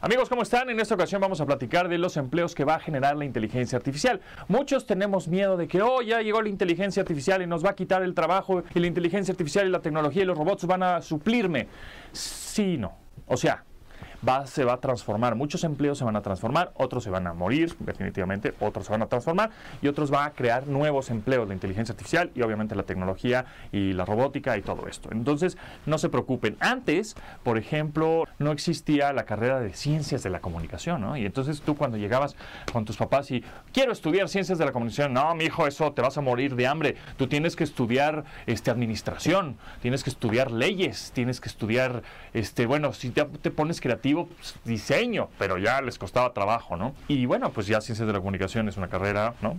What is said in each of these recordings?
Amigos, ¿cómo están? En esta ocasión vamos a platicar de los empleos que va a generar la inteligencia artificial. Muchos tenemos miedo de que, oh, ya llegó la inteligencia artificial y nos va a quitar el trabajo y la inteligencia artificial y la tecnología y los robots van a suplirme. Sí, no. O sea, se va a transformar. Muchos empleos se van a transformar, otros se van a morir, definitivamente, otros se van a transformar y otros van a crear nuevos empleos, la inteligencia artificial y obviamente la tecnología y la robótica y todo esto. Entonces, no se preocupen. Antes, por ejemplo, no existía la carrera de ciencias de la comunicación, ¿no? Y entonces tú cuando llegabas con tus papás y quiero estudiar ciencias de la comunicación, no, mi hijo, eso te vas a morir de hambre. Tú tienes que estudiar este administración, tienes que estudiar leyes, tienes que estudiar este, bueno, si te, te pones creativo pues, diseño, pero ya les costaba trabajo, ¿no? Y bueno, pues ya ciencias de la comunicación es una carrera, ¿no?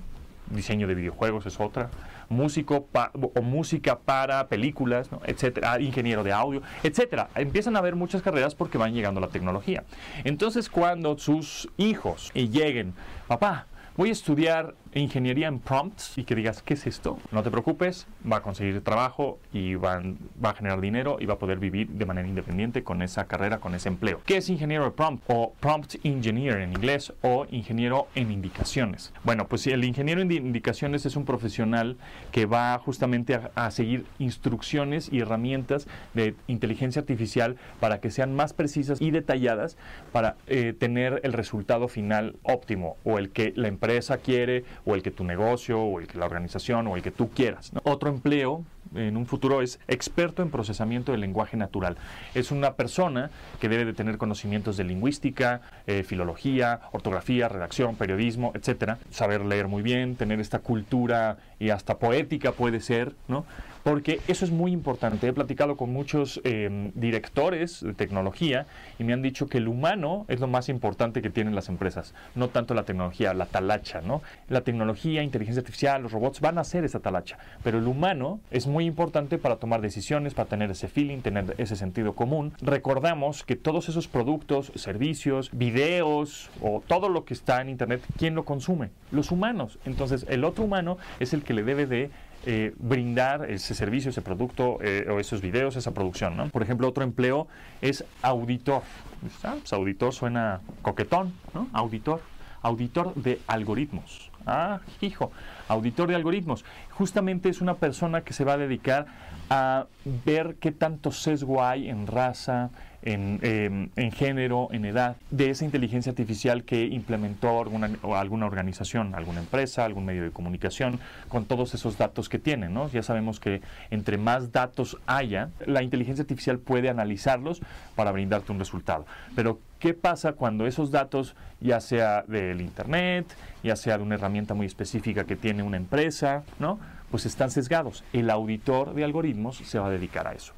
Diseño de videojuegos es otra, músico o música para películas, etcétera, ingeniero de audio, etcétera. Empiezan a haber muchas carreras porque van llegando la tecnología. Entonces, cuando sus hijos lleguen, papá, voy a estudiar ingeniería en prompts y que digas, ¿qué es esto? No te preocupes, va a conseguir trabajo y va, va, a generar dinero y va a poder vivir de manera independiente con esa carrera, con ese empleo. ¿Qué es ingeniero prompt o prompt engineer en inglés o ingeniero en indicaciones? Bueno, pues el ingeniero en indicaciones es un profesional que va justamente a, seguir instrucciones y herramientas de inteligencia artificial para que sean más precisas y detalladas para eh, tener el resultado final óptimo o el que la empresa quiere o el que tu negocio, o el que la organización, o el que tú quieras. Otro empleo en un futuro es experto en procesamiento del lenguaje natural. Es una persona que debe de tener conocimientos de lingüística, eh, filología, ortografía, redacción, periodismo, etcétera. Saber leer muy bien, tener esta cultura y hasta poética puede ser, ¿no? Porque eso es muy importante. He platicado con muchos em, directores de tecnología y me han dicho que el humano es lo más importante que tienen las empresas, no tanto la tecnología, la talacha, ¿no? La tecnología, inteligencia artificial, los robots van a hacer esa talacha, pero el humano es muy importante para tomar decisiones, para tener ese feeling, tener ese sentido común. Recordamos que todos esos productos, servicios, videos o todo lo que está en Internet, ¿quién lo consume? Los humanos. Entonces, el otro humano es el que le debe de eh, brindar ese servicio, ese producto eh, o esos videos, esa producción. Por ejemplo, otro empleo es auditor. Ah, pues auditor suena coquetón, ¿no? Auditor. Auditor de algoritmos. Ah, hijo, auditor de algoritmos. Justamente es una persona que se va a dedicar a ver qué tanto sesgo hay en raza, en, em, género, en edad, de esa inteligencia artificial que implementó alguna, alguna organización, alguna empresa, algún medio de comunicación, con todos esos datos que tiene. ¿no? Ya sabemos que entre más datos haya, la inteligencia artificial puede analizarlos para brindarte un resultado. Pero, ¿qué pasa cuando esos datos, ya sea del Internet, ya sea de una herramienta muy específica que tiene una empresa, ¿no? pues están sesgados. El auditor de algoritmos se va a dedicar a eso.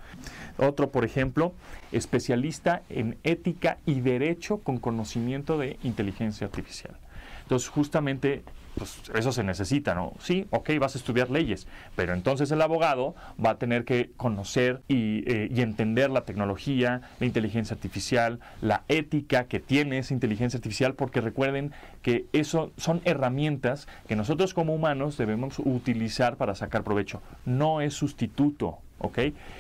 Otro, por ejemplo, especialista en ética y derecho con conocimiento de inteligencia artificial. Entonces, justamente pues eso se necesita, ¿no? Sí, ok, vas a estudiar leyes, pero entonces el abogado va a tener que conocer y, eh, y, entender la tecnología, la inteligencia artificial, la ética que tiene esa inteligencia artificial, porque recuerden que eso son herramientas que nosotros como humanos debemos utilizar para sacar provecho. No es sustituto ¿ok?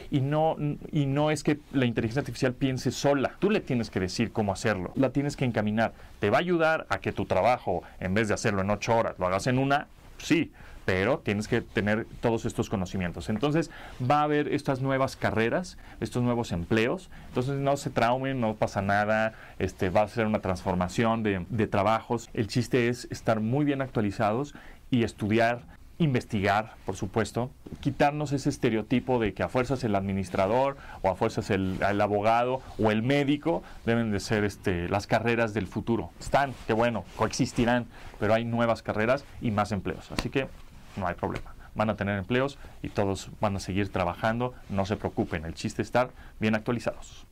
Y no, y no es que la inteligencia artificial piense sola, tú le tienes que decir cómo hacerlo, la tienes que encaminar, te va a ayudar a que tu trabajo, en vez de hacerlo en ocho horas, lo hagas en una, sí, pero tienes que tener todos estos conocimientos. Entonces va a haber estas nuevas carreras, estos nuevos empleos, entonces no se traumen, no pasa nada, este, va a ser una transformación de, de trabajos. El chiste es estar muy bien actualizados y estudiar investigar, por supuesto, quitarnos ese estereotipo de que a fuerzas el administrador o a fuerzas el, abogado o el médico deben de ser este, las carreras del futuro. Están, qué bueno, coexistirán, pero hay nuevas carreras y más empleos. Así que no hay problema. Van a tener empleos y todos van a seguir trabajando. No se preocupen, el chiste es estar bien actualizados.